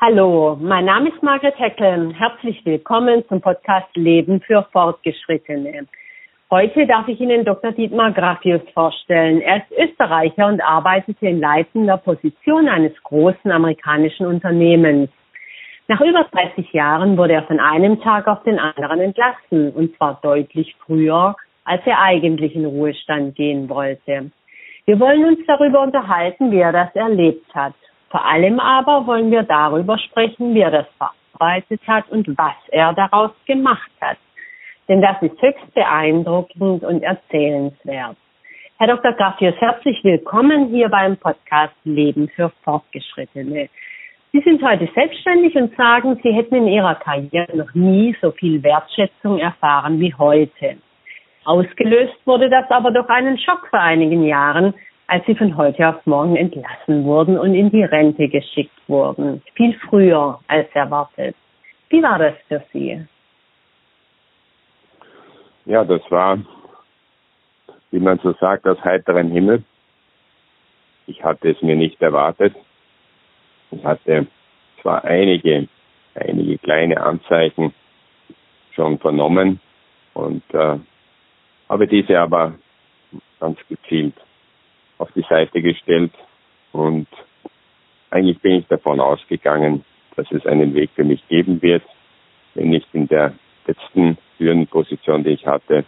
Hallo, mein Name ist Margret Heckel. Herzlich willkommen zum Podcast Leben für Fortgeschrittene. Heute darf ich Ihnen Dr. Dietmar Graffius vorstellen. Er ist Österreicher und arbeitete in leitender Position eines großen amerikanischen Unternehmens. Nach über 30 Jahren wurde er von einem Tag auf den anderen entlassen, und zwar deutlich früher, als er eigentlich in Ruhestand gehen wollte. Wir wollen uns darüber unterhalten, wie er das erlebt hat. Vor allem aber wollen wir darüber sprechen, wie er das verarbeitet hat und was er daraus gemacht hat. Denn das ist höchst beeindruckend und erzählenswert. Herr Dr. Graffius, herzlich willkommen hier beim Podcast Leben für Fortgeschrittene. Sie sind heute selbstständig und sagen, Sie hätten in Ihrer Karriere noch nie so viel Wertschätzung erfahren wie heute. Ausgelöst wurde das aber durch einen Schock vor einigen Jahren, als sie von heute auf morgen entlassen wurden und in die Rente geschickt wurden. Viel früher als erwartet. Wie war das für Sie? Ja, das war, wie man so sagt, aus heiterem Himmel. Ich hatte es mir nicht erwartet. Ich hatte zwar einige, einige kleine Anzeichen schon vernommen und äh, habe diese aber ganz gezielt auf die Seite gestellt und eigentlich bin ich davon ausgegangen, dass es einen Weg für mich geben wird, wenn nicht in der letzten führenden Position, die ich hatte,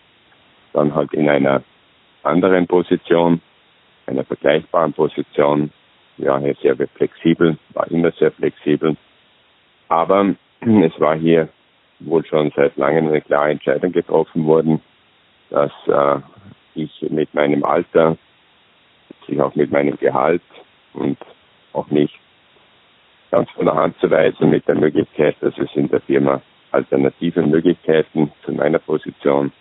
dann halt in einer anderen Position, einer vergleichbaren Position, ja, sehr flexibel, war immer sehr flexibel. Aber es war hier wohl schon seit langem eine klare Entscheidung getroffen worden, dass äh, ich mit meinem Alter sich auch mit meinem Gehalt und auch nicht ganz von der Hand zu weisen mit der Möglichkeit, dass es in der Firma alternative Möglichkeiten zu meiner Position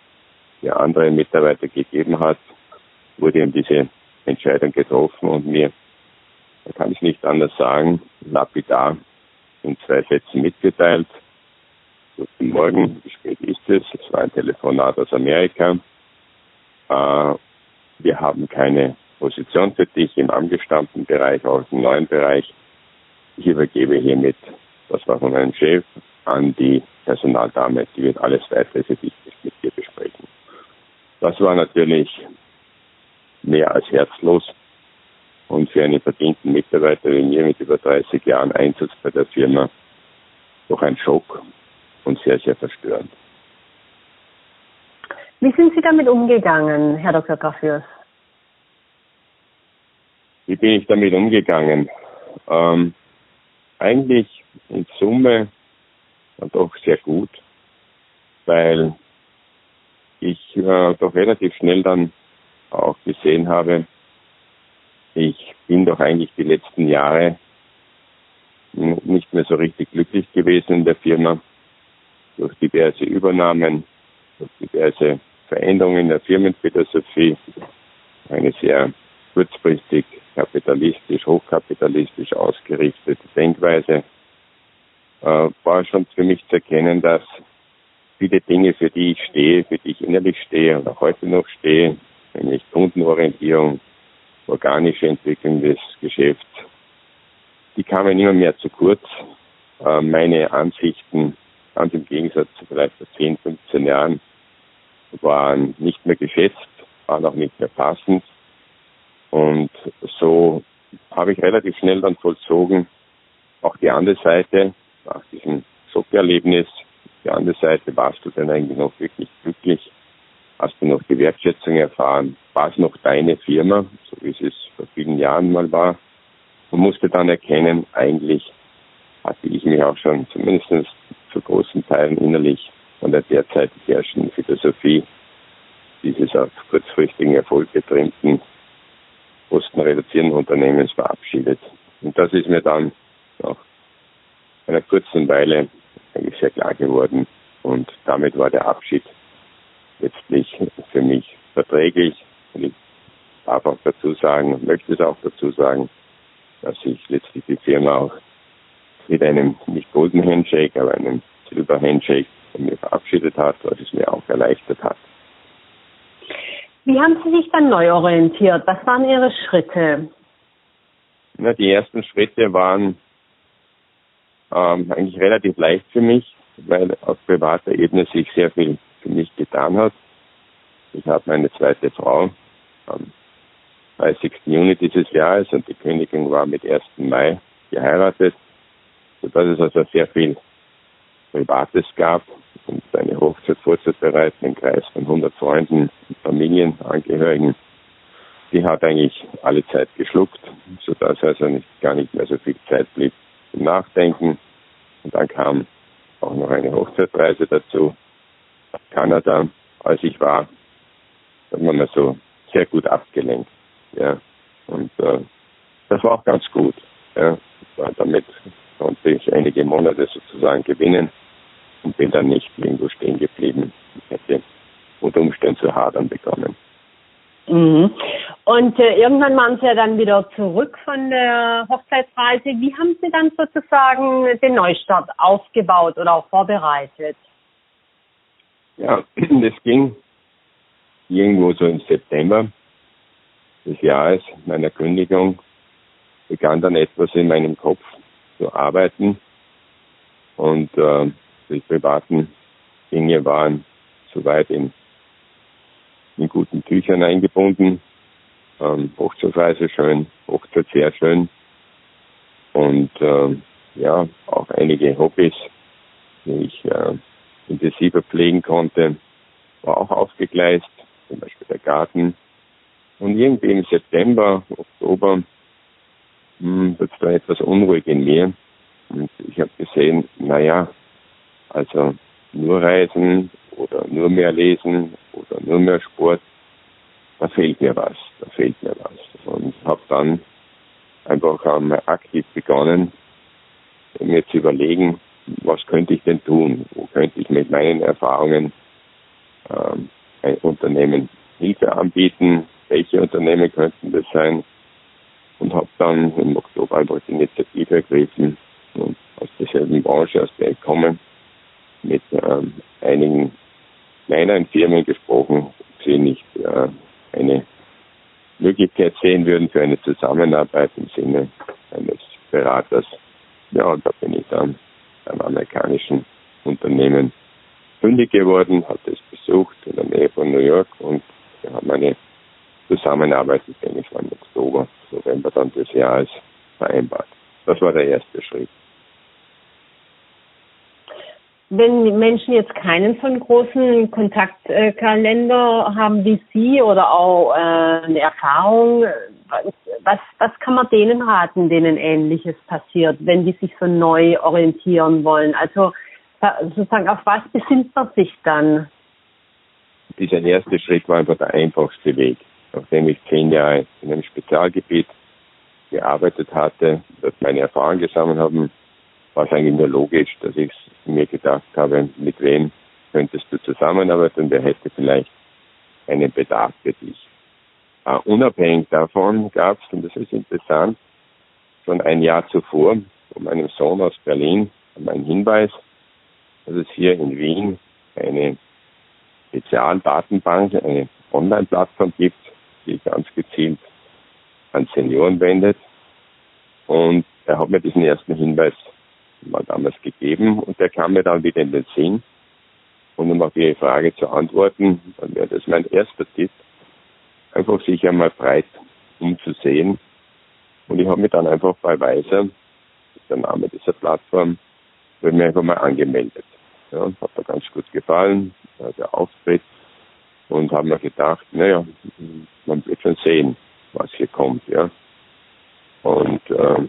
für andere Mitarbeiter gegeben hat, wurde eben diese Entscheidung getroffen und mir, da kann ich nicht anders sagen, lapidar in zwei Sätzen mitgeteilt. Guten Morgen, wie spät ist es? Es war ein Telefonat aus Amerika. Äh, wir haben keine Position für dich im angestammten Bereich, auch im neuen Bereich. Ich übergebe hiermit das war von meinem Chef an die Personaldame. Die wird alles weitere für dich mit dir besprechen. Das war natürlich mehr als herzlos und für einen verdienten Mitarbeiter wie mir mit über 30 Jahren Einsatz bei der Firma doch ein Schock und sehr, sehr verstörend. Wie sind Sie damit umgegangen, Herr Dr. Graffius? Wie bin ich damit umgegangen? Ähm, eigentlich in Summe doch sehr gut, weil ich äh, doch relativ schnell dann auch gesehen habe, ich bin doch eigentlich die letzten Jahre nicht mehr so richtig glücklich gewesen in der Firma. Durch diverse Übernahmen, durch diverse Veränderungen in der Firmenphilosophie, eine sehr kurzfristig kapitalistisch, hochkapitalistisch ausgerichtete Denkweise, äh, war schon für mich zu erkennen, dass viele Dinge, für die ich stehe, für die ich innerlich stehe und auch heute noch stehe, nämlich Kundenorientierung, organische Entwicklung des Geschäfts, die kamen immer mehr zu kurz. Äh, meine Ansichten, ganz im Gegensatz zu vielleicht vor 10, 15 Jahren, waren nicht mehr geschätzt, waren auch nicht mehr passend. Und so habe ich relativ schnell dann vollzogen, auch die andere Seite, nach diesem Sockerlebnis, die andere Seite, warst du denn eigentlich noch wirklich glücklich? Hast du noch die Wertschätzung erfahren? War es noch deine Firma, so wie es vor vielen Jahren mal war? Und musste dann erkennen, eigentlich hatte ich mich auch schon zumindest zu großen Teilen innerlich von der derzeit herrschenden Philosophie dieses auf kurzfristigen Erfolg getrimten kostenreduzierenden Unternehmens verabschiedet. Und das ist mir dann nach einer kurzen Weile eigentlich sehr klar geworden. Und damit war der Abschied letztlich für mich verträglich. Und ich darf auch dazu sagen, möchte es auch dazu sagen, dass ich letztlich die Firma auch mit einem nicht Golden Handshake, aber einem Silber Handshake von mir verabschiedet hat, was es mir auch erleichtert hat. Wie haben Sie sich dann neu orientiert? Was waren Ihre Schritte? Na, die ersten Schritte waren ähm, eigentlich relativ leicht für mich, weil auf privater Ebene sich sehr viel für mich getan hat. Ich habe meine zweite Frau am 30. Juni dieses Jahres und die Kündigung war mit 1. Mai geheiratet, sodass es also sehr viel Privates gab und eine Hochzeit vorzubereiten im Kreis von 100 Freunden und Familienangehörigen. Die hat eigentlich alle Zeit geschluckt, sodass also nicht, gar nicht mehr so viel Zeit blieb zum Nachdenken. Und dann kam auch noch eine Hochzeitreise dazu, nach Kanada. Als ich war, hat man so sehr gut abgelenkt. Ja. Und äh, das war auch ganz gut. Ja. Damit konnte ich einige Monate sozusagen gewinnen und bin dann nicht irgendwo stehen geblieben. Ich hätte unter Umständen zu hadern begonnen. Mhm. Und äh, irgendwann waren Sie ja dann wieder zurück von der Hochzeitsreise. Wie haben Sie dann sozusagen den Neustart aufgebaut oder auch vorbereitet? Ja, das ging irgendwo so im September des Jahres meiner Kündigung begann dann etwas in meinem Kopf zu arbeiten und äh, die privaten Dinge waren soweit in, in guten Tüchern eingebunden. Ähm, Hochzeitsreise schön, Hochzeit sehr schön und äh, ja, auch einige Hobbys, die ich äh, intensiver pflegen konnte, war auch aufgegleist, zum Beispiel der Garten. Und irgendwie im September, Oktober hm, wird es da etwas unruhig in mir. Und ich habe gesehen, naja, also nur Reisen oder nur mehr Lesen oder nur mehr Sport, da fehlt mir was, da fehlt mir was. Und habe dann einfach einmal aktiv begonnen, mir zu überlegen, was könnte ich denn tun? Wo könnte ich mit meinen Erfahrungen ähm, ein Unternehmen Hilfe anbieten? Welche Unternehmen könnten das sein? Und habe dann im Oktober einfach die Initiative ergriffen und aus derselben Branche, aus der ich komme, mit ähm, einigen kleineren Firmen gesprochen, ob sie nicht äh, eine Möglichkeit sehen würden für eine Zusammenarbeit im Sinne eines Beraters. Ja, und da bin ich dann beim amerikanischen Unternehmen fündig geworden, hatte es besucht in der Nähe von New York und wir haben eine Zusammenarbeit, ich denke, es war im Oktober, November dann des Jahres vereinbart. Das war der erste Schritt. Wenn Menschen jetzt keinen von großen Kontaktkalender haben wie Sie oder auch äh, eine Erfahrung, was, was kann man denen raten, denen Ähnliches passiert, wenn die sich so neu orientieren wollen? Also sozusagen, auf was besinnt man sich dann? Dieser erste Schritt war einfach der einfachste Weg. Nachdem ich zehn Jahre in einem Spezialgebiet gearbeitet hatte, dort meine Erfahrungen gesammelt haben, war es eigentlich nur logisch, dass ich mir gedacht habe, mit wem könntest du zusammenarbeiten, wer hätte vielleicht einen Bedarf für dich. Uh, unabhängig davon gab es, und das ist interessant, schon ein Jahr zuvor von meinem Sohn aus Berlin einen Hinweis, dass es hier in Wien eine Spezialdatenbank, eine Online-Plattform gibt, die ganz gezielt an Senioren wendet. Und er hat mir diesen ersten Hinweis mal damals gegeben und der kam mir dann wieder in den Sinn. Und um auf Ihre Frage zu antworten, dann wäre das mein erster Tipp, einfach sich einmal breit umzusehen. Und ich habe mich dann einfach bei Weiser, der Name dieser Plattform, habe mich einfach mal angemeldet. Ja, hat mir ganz gut gefallen, der Auftritt. Und habe mir gedacht, naja, man wird schon sehen, was hier kommt, ja. Und äh,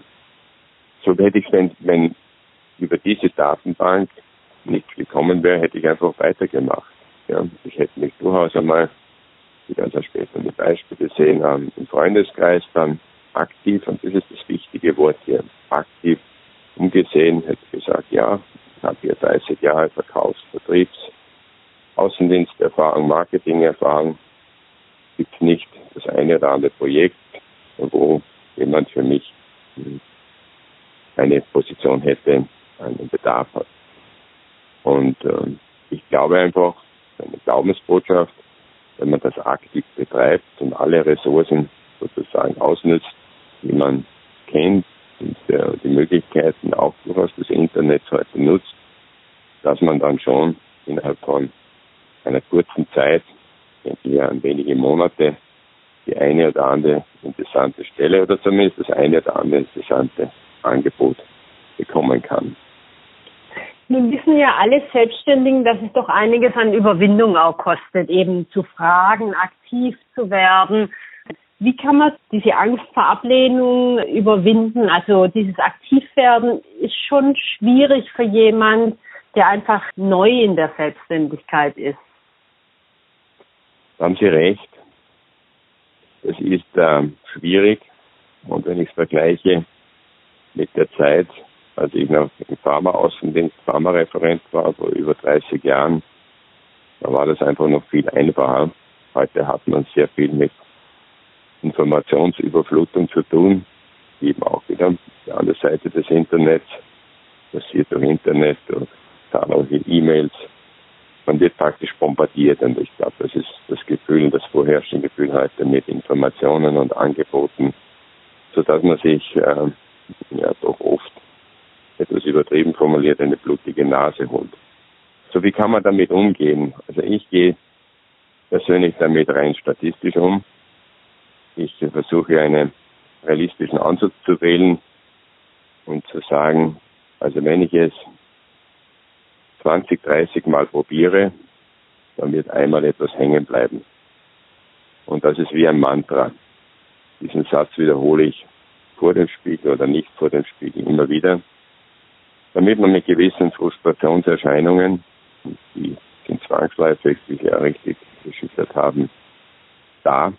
so hätte ich, wenn, wenn über diese Datenbank nicht gekommen wäre, hätte ich einfach weitergemacht. Ja, ich hätte mich durchaus einmal, wie ganz später die Beispiele sehen, ähm, im Freundeskreis dann aktiv, und das ist das wichtige Wort hier, aktiv umgesehen, hätte gesagt, ja, ich habe hier 30 Jahre Verkaufs-, Vertriebs-, Außendiensterfahrung, Marketingerfahrung, gibt nicht das eine oder andere Projekt, wo jemand für mich eine Position hätte, einen Bedarf hat. Und äh, ich glaube einfach, eine Glaubensbotschaft, wenn man das aktiv betreibt und alle Ressourcen sozusagen ausnutzt, die man kennt, und äh, die Möglichkeiten auch durchaus des Internets heute nutzt, dass man dann schon innerhalb von einer kurzen Zeit, denke ich an wenige Monate, die eine oder andere interessante Stelle oder zumindest das eine oder andere interessante Angebot bekommen kann. Nun wissen ja alle Selbstständigen, dass es doch einiges an Überwindung auch kostet, eben zu fragen, aktiv zu werden. Wie kann man diese Angst vor Ablehnung überwinden? Also dieses Aktivwerden ist schon schwierig für jemand, der einfach neu in der Selbstständigkeit ist. Da haben Sie recht. Das ist äh, schwierig. Und wenn ich es vergleiche mit der Zeit, als ich noch im Pharmaaußendienst Pharmareferent war, vor über 30 Jahren, da war das einfach noch viel einfacher. Heute hat man sehr viel mit Informationsüberflutung zu tun, eben auch wieder die andere Seite des Internets, passiert durch Internet, durch zahlreiche E-Mails. Man wird praktisch bombardiert und ich glaube, das ist das Gefühl, das vorherrschende Gefühl heute mit Informationen und Angeboten, sodass man sich äh, ja doch übertrieben formuliert eine blutige Nase holt. So wie kann man damit umgehen? Also ich gehe persönlich damit rein statistisch um. Ich versuche einen realistischen Ansatz zu wählen und zu sagen, also wenn ich es 20, 30 Mal probiere, dann wird einmal etwas hängen bleiben. Und das ist wie ein Mantra. Diesen Satz wiederhole ich vor dem Spiegel oder nicht vor dem Spiegel immer wieder, damit man mit gewissen Frustrationserscheinungen, die sind zwangsläufig, Sie ja richtig geschildert haben, da,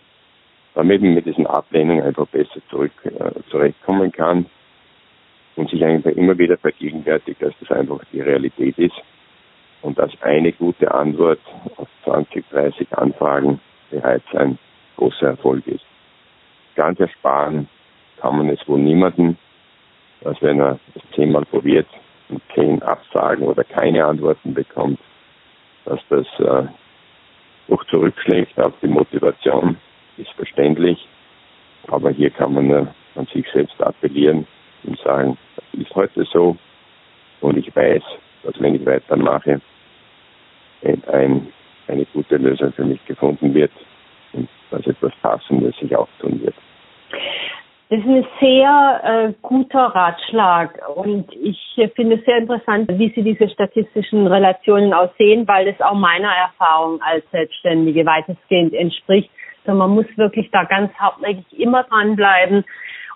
damit man mit diesen Ablehnungen einfach besser zurück, äh, zurechtkommen kann und sich einfach immer wieder vergegenwärtigt, dass das einfach die Realität ist und dass eine gute Antwort auf 20, 30 Anfragen bereits ein großer Erfolg ist. Ganz ersparen kann man es wohl niemanden, dass wenn er es zehnmal probiert und zehn Absagen oder keine Antworten bekommt, dass das äh, auch zurückschlägt auf die Motivation, ist verständlich. Aber hier kann man äh, an sich selbst appellieren und sagen, das ist heute so und ich weiß, dass wenn ich weitermache, ein, eine gute Lösung für mich gefunden wird und dass etwas Passendes sich auch tun wird. Das ist ein sehr äh, guter Ratschlag und ich finde es sehr interessant, wie Sie diese statistischen Relationen aussehen, weil es auch meiner Erfahrung als Selbstständige weitestgehend entspricht. Also man muss wirklich da ganz hartnäckig immer dranbleiben.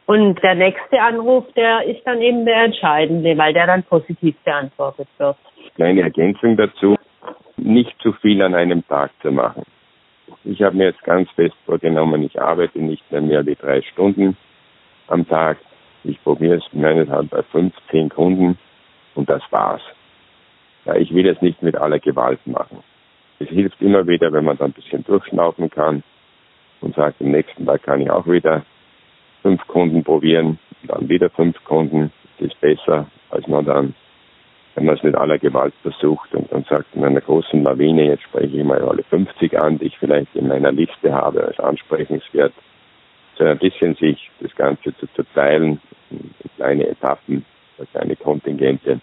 Und der nächste Anruf, der ist dann eben der entscheidende, weil der dann positiv beantwortet wird. Kleine Ergänzung dazu nicht zu viel an einem Tag zu machen. Ich habe mir jetzt ganz fest vorgenommen, ich arbeite nicht mehr mehr wie drei Stunden am Tag. Ich probiere es meinethalb bei 15 Kunden und das war's. Ja, ich will es nicht mit aller Gewalt machen. Es hilft immer wieder, wenn man dann ein bisschen durchschnaufen kann und sagt, im nächsten Tag kann ich auch wieder fünf Kunden probieren, dann wieder fünf Kunden. Das ist besser, als man dann wenn man es mit aller Gewalt versucht und dann sagt, in einer großen Lawine, jetzt spreche ich mal alle 50 an, die ich vielleicht in meiner Liste habe als ansprechenswert, so ein bisschen sich das Ganze zu, teilen in kleine Etappen, kleine Kontingente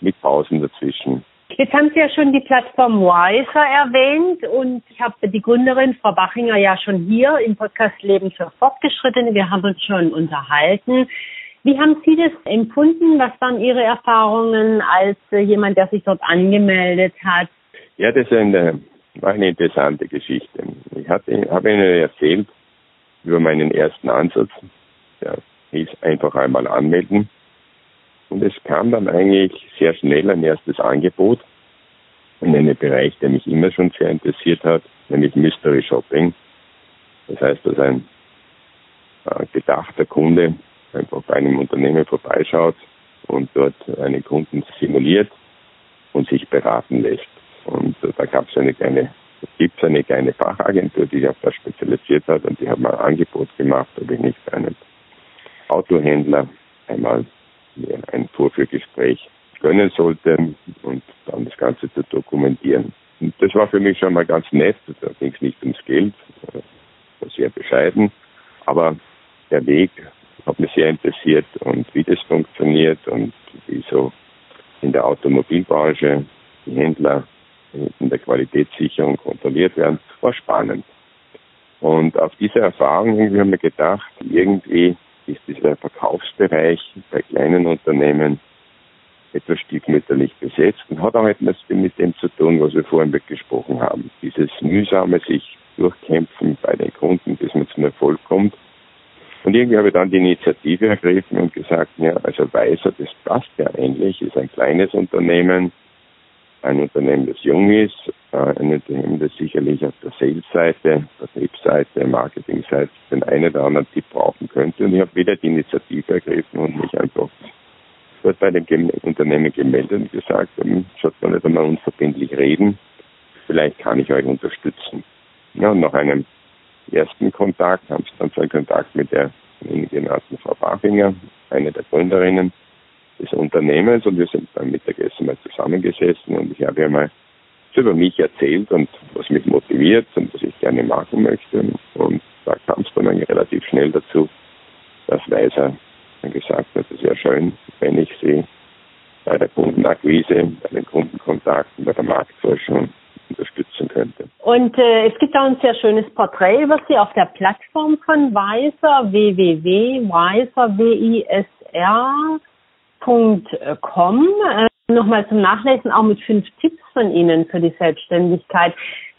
mit Pausen dazwischen. Jetzt haben Sie ja schon die Plattform Wiser erwähnt und ich habe die Gründerin Frau Bachinger ja schon hier im Podcast Leben für Fortgeschrittene. Wir haben uns schon unterhalten. Wie haben Sie das empfunden? Was waren Ihre Erfahrungen als äh, jemand, der sich dort angemeldet hat? Ja, das ist eine, war eine interessante Geschichte. Ich hatte, habe Ihnen erzählt über meinen ersten Ansatz. Der hieß einfach einmal anmelden. Und es kam dann eigentlich sehr schnell ein erstes Angebot in einem Bereich, der mich immer schon sehr interessiert hat, nämlich Mystery Shopping. Das heißt, dass ein äh, gedachter Kunde einfach bei einem Unternehmen vorbeischaut und dort einen Kunden simuliert und sich beraten lässt. Und da gab es eine kleine, gibt es eine kleine Fachagentur, die sich auf das spezialisiert hat und die hat mal ein Angebot gemacht, ob ich nicht einen Autohändler einmal mir ein Vorführgespräch gönnen sollte und dann das Ganze zu dokumentieren. Und das war für mich schon mal ganz nett. Da ging es nicht ums Geld, war sehr bescheiden. Aber der Weg hat mich sehr interessiert und wie das funktioniert und wie so in der Automobilbranche die Händler in der Qualitätssicherung kontrolliert werden, war spannend. Und auf diese Erfahrung irgendwie haben wir gedacht, irgendwie ist dieser Verkaufsbereich bei kleinen Unternehmen etwas stiefmütterlich besetzt und hat auch etwas mit dem zu tun, was wir vorhin gesprochen haben. Dieses mühsame sich durchkämpfen bei den Kunden, bis man zum Erfolg kommt. Und irgendwie habe ich dann die Initiative ergriffen und gesagt, ja, also Weiser, das passt ja eigentlich, ist ein kleines Unternehmen, ein Unternehmen, das jung ist, äh, ein Unternehmen, das sicherlich auf der Sales-Seite, Vertriebsseite, Marketing-Seite den einen oder anderen Tipp brauchen könnte. Und ich habe wieder die Initiative ergriffen und mich einfach dort bei dem Unternehmen gemeldet und gesagt, ähm, sollte man nicht einmal unverbindlich reden, vielleicht kann ich euch unterstützen. Ja, und nach einem ersten Kontakt haben sie dann so einen Kontakt mit der genannten Frau Bachinger, eine der Gründerinnen, des Unternehmens und wir sind beim Mittagessen mal zusammengesessen und ich habe ihr mal über mich erzählt und was mich motiviert und was ich gerne machen möchte. Und da kam es dann relativ schnell dazu, dass Weiser dann gesagt hat, es wäre schön, wenn ich sie bei der Kundenakquise, bei den Kundenkontakten, bei der Marktforschung unterstützen könnte. Und äh, es gibt auch ein sehr schönes Porträt über Sie auf der Plattform von Weiser, www.weiser.com www.com. Äh, nochmal zum Nachlesen, auch mit fünf Tipps von Ihnen für die Selbstständigkeit.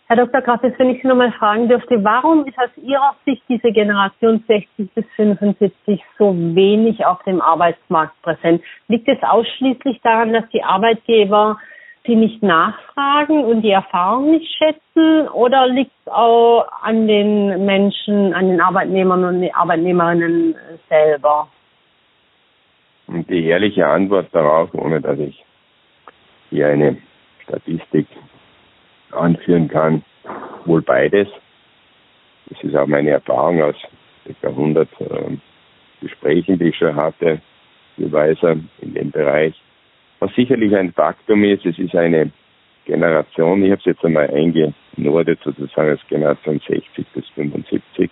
Herr Dr. Grafis, wenn ich Sie nochmal fragen dürfte, warum ist aus Ihrer Sicht diese Generation 60 bis 75 so wenig auf dem Arbeitsmarkt präsent? Liegt es ausschließlich daran, dass die Arbeitgeber sie nicht nachfragen und die Erfahrung nicht schätzen oder liegt es auch an den Menschen, an den Arbeitnehmern und den Arbeitnehmerinnen selber? Und die ehrliche Antwort darauf, ohne dass ich hier eine Statistik anführen kann, wohl beides. Das ist auch meine Erfahrung aus ca. 100 äh, Gesprächen, die ich schon hatte, für Weiser in dem Bereich. Was sicherlich ein Faktum ist, es ist eine Generation, ich habe es jetzt einmal eingenordet sozusagen als Generation 60 bis 75,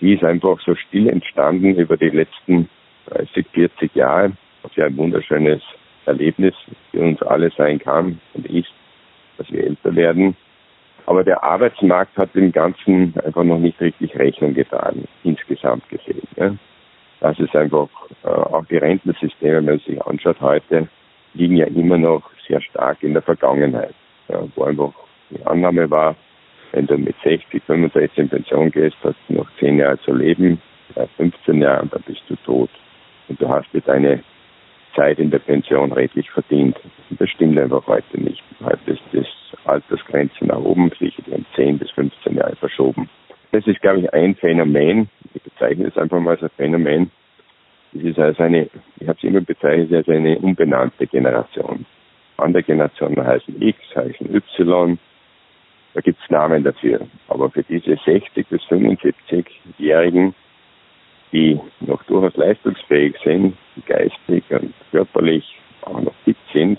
die ist einfach so still entstanden über die letzten 30, 40 Jahre, was ja ein wunderschönes Erlebnis für uns alle sein kann und ist, dass wir älter werden. Aber der Arbeitsmarkt hat dem Ganzen einfach noch nicht richtig Rechnung getragen, insgesamt gesehen. Ja. Das ist einfach, äh, auch die Rentensysteme, wenn man sich anschaut heute, liegen ja immer noch sehr stark in der Vergangenheit. Ja, wo einfach die Annahme war, wenn du mit 60, 65 in Pension gehst, hast du noch 10 Jahre zu leben, 15 Jahre und dann bist du tot und du hast dir deine Zeit in der Pension redlich verdient. Das stimmt einfach heute nicht. Heute ist das Altersgrenze nach oben sich um 10 bis 15 Jahre verschoben. Das ist, glaube ich, ein Phänomen. Ich bezeichne es einfach mal als ein Phänomen. Das ist also eine, ich habe es immer bezeichnet als eine unbenannte Generation. Andere Generationen heißen X, heißen Y. Da gibt es Namen dafür. Aber für diese 60 bis 75-Jährigen die durchaus leistungsfähig sind, geistig und körperlich auch noch fit sind,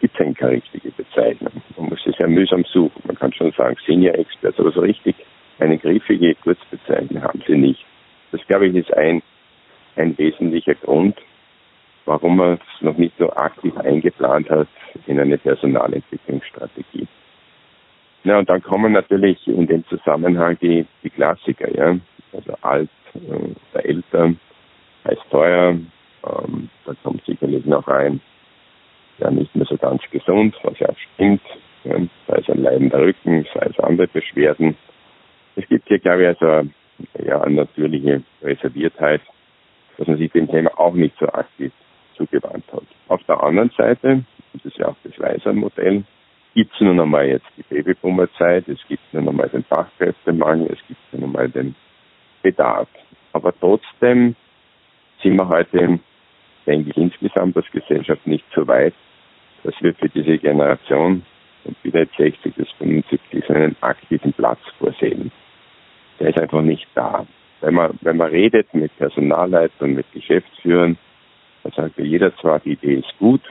gibt es keine richtige Bezeichnung. Man muss es sehr mühsam suchen. Man kann schon sagen Senior Expert, aber so richtig eine griffige Kurzbezeichnung haben sie nicht. Das, glaube ich, ist ein, ein wesentlicher Grund, warum man es noch nicht so aktiv eingeplant hat in eine Personalentwicklungsstrategie. Na, und dann kommen natürlich in dem Zusammenhang die, die Klassiker, ja. Also alt, Eltern heißt teuer. Ähm, da kommt sicherlich noch ein, ja nicht mehr so ganz gesund, was ja stimmt. Ja, sei es ein leidender Rücken, sei es andere Beschwerden. Es gibt hier, glaube ich, also ja, eine natürliche Reserviertheit, dass man sich dem Thema auch nicht so aktiv zugewandt hat. Auf der anderen Seite, das ist ja auch das Weiser-Modell, gibt es nun einmal jetzt die Babyboomer-Zeit, es gibt nun einmal den Fachkräftemangel, es gibt nun einmal den Bedarf. Aber trotzdem sind wir heute, denke ich, insgesamt als Gesellschaft nicht so weit, dass wir für diese Generation und wieder 60 bis 75 so einen aktiven Platz vorsehen. Der ist einfach nicht da. Wenn man, wenn man redet mit Personalleitern, mit Geschäftsführern, dann sagt jeder zwar, die Idee ist gut,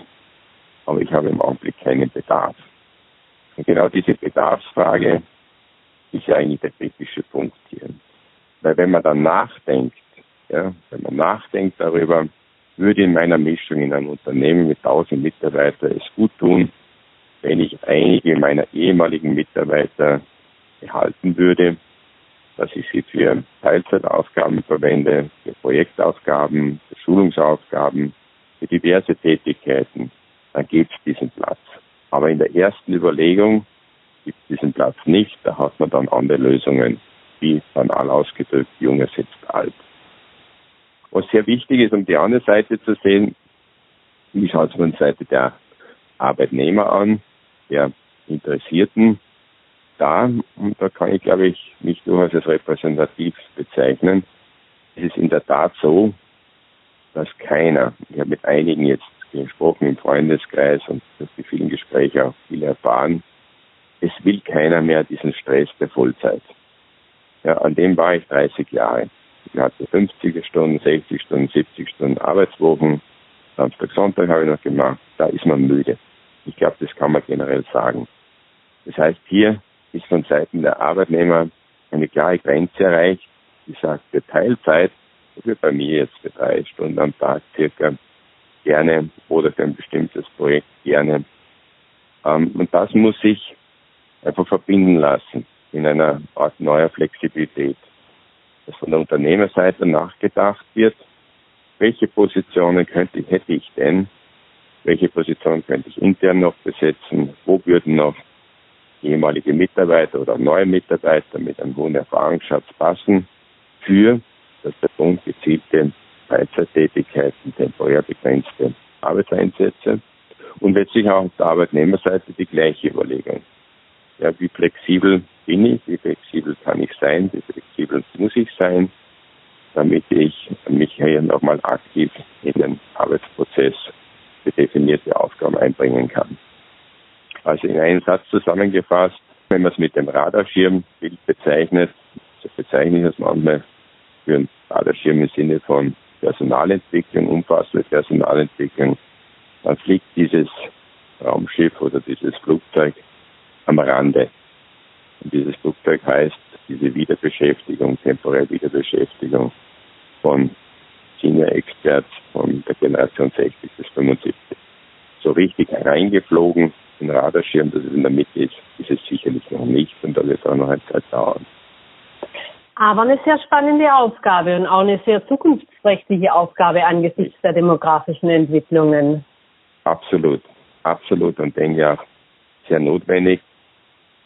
aber ich habe im Augenblick keinen Bedarf. Und genau diese Bedarfsfrage ist ja eigentlich der kritische Punkt hier. Weil wenn man dann nachdenkt, ja, wenn man nachdenkt darüber, würde in meiner Mischung in einem Unternehmen mit 1000 Mitarbeitern es gut tun, wenn ich einige meiner ehemaligen Mitarbeiter behalten würde, dass ich sie für Teilzeitaufgaben verwende, für Projektaufgaben, für Schulungsaufgaben, für diverse Tätigkeiten, dann gibt es diesen Platz. Aber in der ersten Überlegung gibt es diesen Platz nicht, da hat man dann andere Lösungen, wie banal ausgedrückt, Junge sitzt alt. Was sehr wichtig ist, um die andere Seite zu sehen, wie schaut es von Seite der Arbeitnehmer an, der Interessierten da, und da kann ich, glaube ich, mich durchaus als repräsentativ bezeichnen. Es ist in der Tat so, dass keiner, ich habe mit einigen jetzt gesprochen im Freundeskreis und durch die vielen Gespräche auch viel erfahren, es will keiner mehr diesen Stress der Vollzeit. Ja, an dem war ich 30 Jahre. Ich hatte 50 Stunden, 60 Stunden, 70 Stunden Arbeitswochen. Samstag, Sonntag habe ich noch gemacht. Da ist man müde. Ich glaube, das kann man generell sagen. Das heißt, hier ist von Seiten der Arbeitnehmer eine klare Grenze erreicht, die sagt, für Teilzeit, wie bei mir jetzt für drei Stunden am Tag circa, gerne oder für ein bestimmtes Projekt gerne. Ähm, und das muss sich einfach verbinden lassen in einer Art neuer Flexibilität. Dass von der Unternehmerseite nachgedacht wird, welche Positionen könnte, hätte ich denn, welche Positionen könnte ich intern noch besetzen, wo würden noch ehemalige Mitarbeiter oder neue Mitarbeiter mit einem hohen Erfahrungsschatz passen, für dass der gezielte Freizeittätigkeiten, temporär begrenzte Arbeitseinsätze? Und letztlich auch auf der Arbeitnehmerseite die gleiche Überlegung. Ja, wie flexibel bin ich, wie flexibel kann ich sein, wie flexibel muss ich sein, damit ich mich hier nochmal aktiv in den Arbeitsprozess für definierte Aufgaben einbringen kann. Also in einem Satz zusammengefasst, wenn man es mit dem Radarschirmbild bezeichnet, so bezeichne ich es manchmal für einen Radarschirm im Sinne von Personalentwicklung, umfassende Personalentwicklung, dann fliegt dieses Raumschiff oder dieses Flugzeug am Rande. Und dieses Flugzeug heißt diese Wiederbeschäftigung, temporäre Wiederbeschäftigung von Senior Experts von der Generation 60 bis 75. So richtig reingeflogen, in Radarschirm, dass es in der Mitte ist, ist es sicherlich noch nicht und da wird es auch noch eine Zeit dauern. Aber eine sehr spannende Aufgabe und auch eine sehr zukunftsträchtige Aufgabe angesichts der demografischen Entwicklungen. Absolut, absolut und denke auch sehr notwendig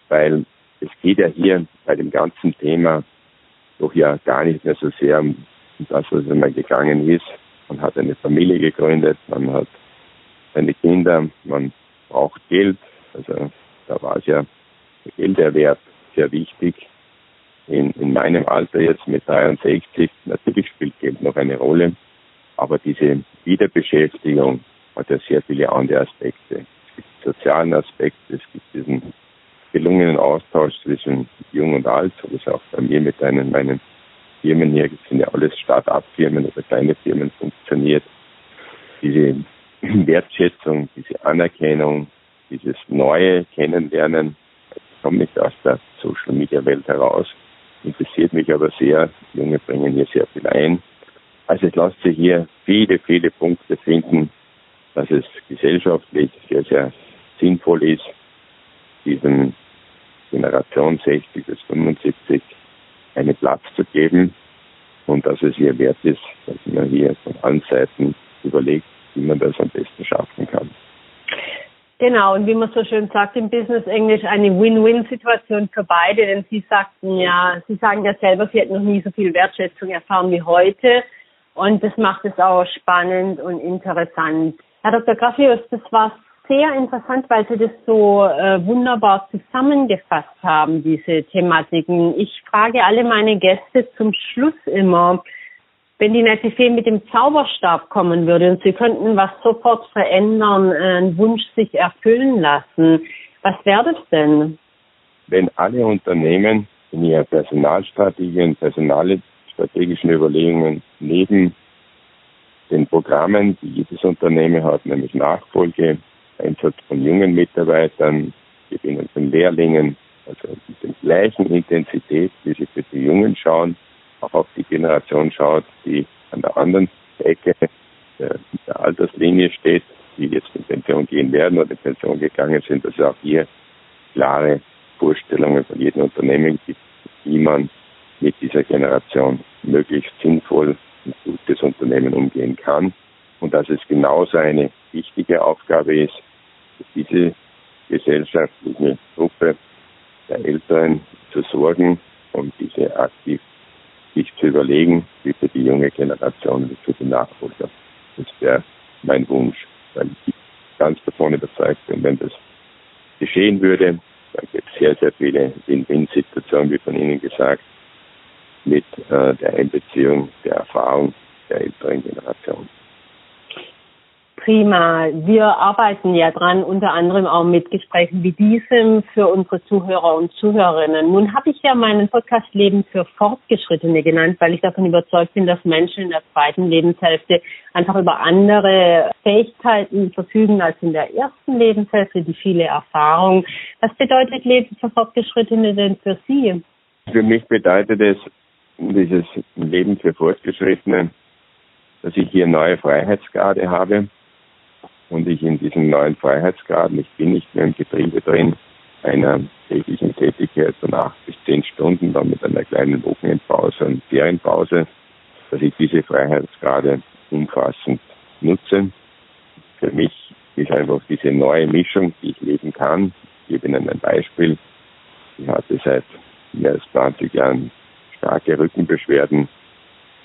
weil es geht ja hier bei dem ganzen Thema doch ja gar nicht mehr so sehr um das, was einmal gegangen ist. Man hat eine Familie gegründet, man hat seine Kinder, man braucht Geld. Also da war es ja der Gelderwerb sehr wichtig. In, in meinem Alter jetzt mit 63, natürlich spielt Geld noch eine Rolle, aber diese Wiederbeschäftigung hat ja sehr viele andere Aspekte. Es gibt sozialen Aspekte, es gibt diesen gelungenen Austausch zwischen Jung und Alt, so wie es auch bei mir mit einem, meinen Firmen hier, das sind ja alles Start-up-Firmen oder kleine Firmen funktioniert. Diese Wertschätzung, diese Anerkennung, dieses neue Kennenlernen, ich komme nicht aus der Social-Media-Welt heraus, interessiert mich aber sehr. Junge bringen hier sehr viel ein. Also lässt sich hier viele, viele Punkte finden, dass es gesellschaftlich sehr, sehr sinnvoll ist, diesen Generation 60 bis 75 einen Platz zu geben und dass es hier wert ist, dass man hier von allen Seiten überlegt, wie man das am besten schaffen kann. Genau, und wie man so schön sagt im Business Englisch, eine Win-Win-Situation für beide, denn Sie sagten ja, Sie sagen ja selber, Sie hätten noch nie so viel Wertschätzung erfahren wie heute und das macht es auch spannend und interessant. Herr Dr. Graffius, das war sehr interessant, weil Sie das so äh, wunderbar zusammengefasst haben, diese Thematiken. Ich frage alle meine Gäste zum Schluss immer, wenn die nette Fee mit dem Zauberstab kommen würde und Sie könnten was sofort verändern, einen Wunsch sich erfüllen lassen, was wäre das denn? Wenn alle Unternehmen in ihrer Personalstrategie und personalstrategischen Überlegungen neben den Programmen, die jedes Unternehmen hat, nämlich Nachfolge, Einsatz von jungen Mitarbeitern, Gewinnung von Lehrlingen, also mit der gleichen Intensität, wie sie für die Jungen schauen, auch auf die Generation schaut, die an der anderen Ecke der, der Alterslinie steht, die jetzt in Pension gehen werden oder in Pension gegangen sind, dass es auch hier klare Vorstellungen von jedem Unternehmen gibt, wie man mit dieser Generation möglichst sinnvoll und gutes Unternehmen umgehen kann und dass es genauso eine wichtige Aufgabe ist, diese gesellschaftliche Gruppe der Älteren zu sorgen und diese aktiv sich zu überlegen, wie für die junge Generation, wie für die Nachfolger. Das wäre mein Wunsch, weil ich ganz davon überzeugt bin, wenn das geschehen würde, dann gibt es sehr, sehr viele Win-Win-Situationen, wie von Ihnen gesagt, mit äh, der Einbeziehung der Erfahrung der älteren Generation. Prima. Wir arbeiten ja dran, unter anderem auch mit Gesprächen wie diesem für unsere Zuhörer und Zuhörerinnen. Nun habe ich ja meinen Podcast Leben für Fortgeschrittene genannt, weil ich davon überzeugt bin, dass Menschen in der zweiten Lebenshälfte einfach über andere Fähigkeiten verfügen als in der ersten Lebenshälfte, die viele Erfahrung. Was bedeutet Leben für Fortgeschrittene denn für Sie? Für mich bedeutet es, dieses Leben für Fortgeschrittene, dass ich hier neue Freiheitsgrade habe und ich in diesen neuen Freiheitsgraden, ich bin nicht mehr im Getriebe drin, einer täglichen Tätigkeit von acht bis zehn Stunden, dann mit einer kleinen Wochenendpause und Ferienpause, dass ich diese Freiheitsgrade umfassend nutze. Für mich ist einfach diese neue Mischung, die ich leben kann. Ich gebe Ihnen ein Beispiel. Ich hatte seit mehr als 20 Jahren starke Rückenbeschwerden,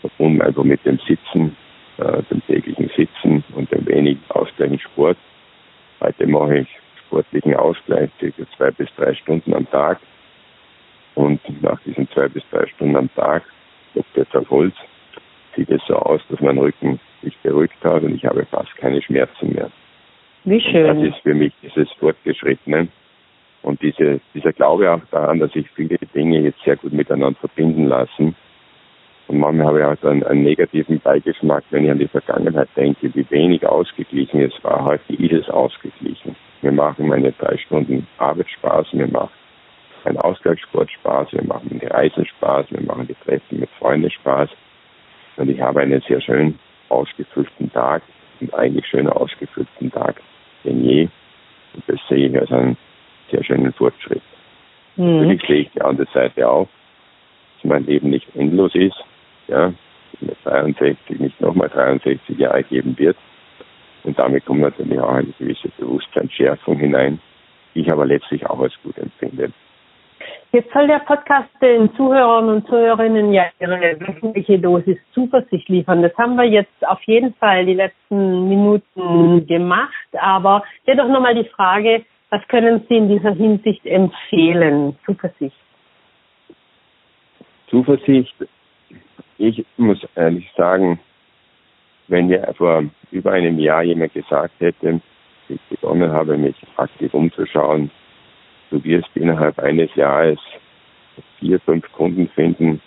verbunden einfach mit dem Sitzen äh, dem täglichen Sitzen und dem wenig ausgleichen Sport. Heute mache ich sportlichen Ausgleich circa zwei bis drei Stunden am Tag. Und nach diesen zwei bis drei Stunden am Tag, klopft jetzt auf Holz, sieht es so aus, dass mein Rücken sich beruhigt hat und ich habe fast keine Schmerzen mehr. Wie schön. Und das ist für mich dieses Fortgeschrittene. Und diese, dieser Glaube auch daran, dass sich viele Dinge jetzt sehr gut miteinander verbinden lassen, und manchmal habe ich auch einen, einen negativen Beigeschmack, wenn ich an die Vergangenheit denke, wie wenig ausgeglichen es war. Heute ist es ausgeglichen. Wir machen meine drei Stunden Arbeit Spaß, wir machen einen Ausgleichssport Spaß, wir machen die Reisen Spaß, wir machen die Treffen mit Freunden Spaß. Und ich habe einen sehr schön ausgefüllten Tag und eigentlich schöner ausgefüllten Tag denn je. Und das sehe ich als einen sehr schönen Fortschritt. Mhm. Natürlich sehe ich die andere Seite auch, dass mein Leben nicht endlos ist, ja, mit 63 nicht nochmal 63 Jahre geben wird. Und damit kommt natürlich auch eine gewisse Bewusstseinsschärfung hinein, die ich aber letztlich auch als gut empfinde. Jetzt soll der Podcast den Zuhörern und Zuhörerinnen ja ihre wöchentliche Dosis Zuversicht liefern. Das haben wir jetzt auf jeden Fall die letzten Minuten gemacht. Aber hier doch nochmal die Frage, was können Sie in dieser Hinsicht empfehlen? Zuversicht. Zuversicht ich muss ehrlich sagen, wenn mir vor über einem Jahr jemand gesagt hätte, ich begonnen habe, mich aktiv umzuschauen, du wirst innerhalb eines Jahres vier, fünf Kunden finden,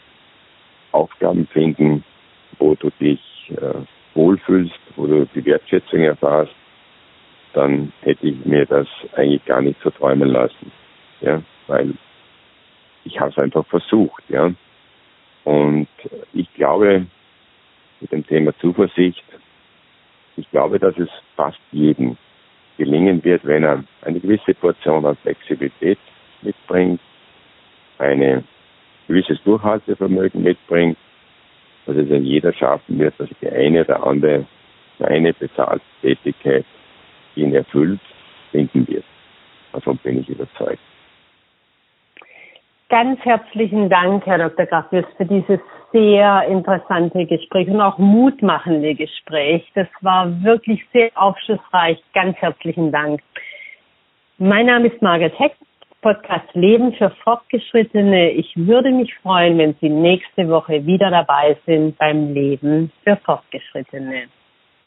Aufgaben finden, wo du dich äh, wohlfühlst, wo du die Wertschätzung erfahrst, dann hätte ich mir das eigentlich gar nicht so träumen lassen. Ja, weil ich habe es einfach versucht, ja. Und ich glaube, mit dem Thema Zuversicht, ich glaube, dass es fast jedem gelingen wird, wenn er eine gewisse Portion an Flexibilität mitbringt, ein gewisses Durchhaltevermögen mitbringt, dass es in jeder schaffen wird, dass die eine oder andere eine bezahlte Tätigkeit ihn erfüllt, finden wird. Davon bin ich überzeugt. Ganz herzlichen Dank, Herr Dr. Graffius, für dieses sehr interessante Gespräch und auch mutmachende Gespräch. Das war wirklich sehr aufschlussreich. Ganz herzlichen Dank. Mein Name ist Margaret Heck, Podcast Leben für Fortgeschrittene. Ich würde mich freuen, wenn Sie nächste Woche wieder dabei sind beim Leben für Fortgeschrittene.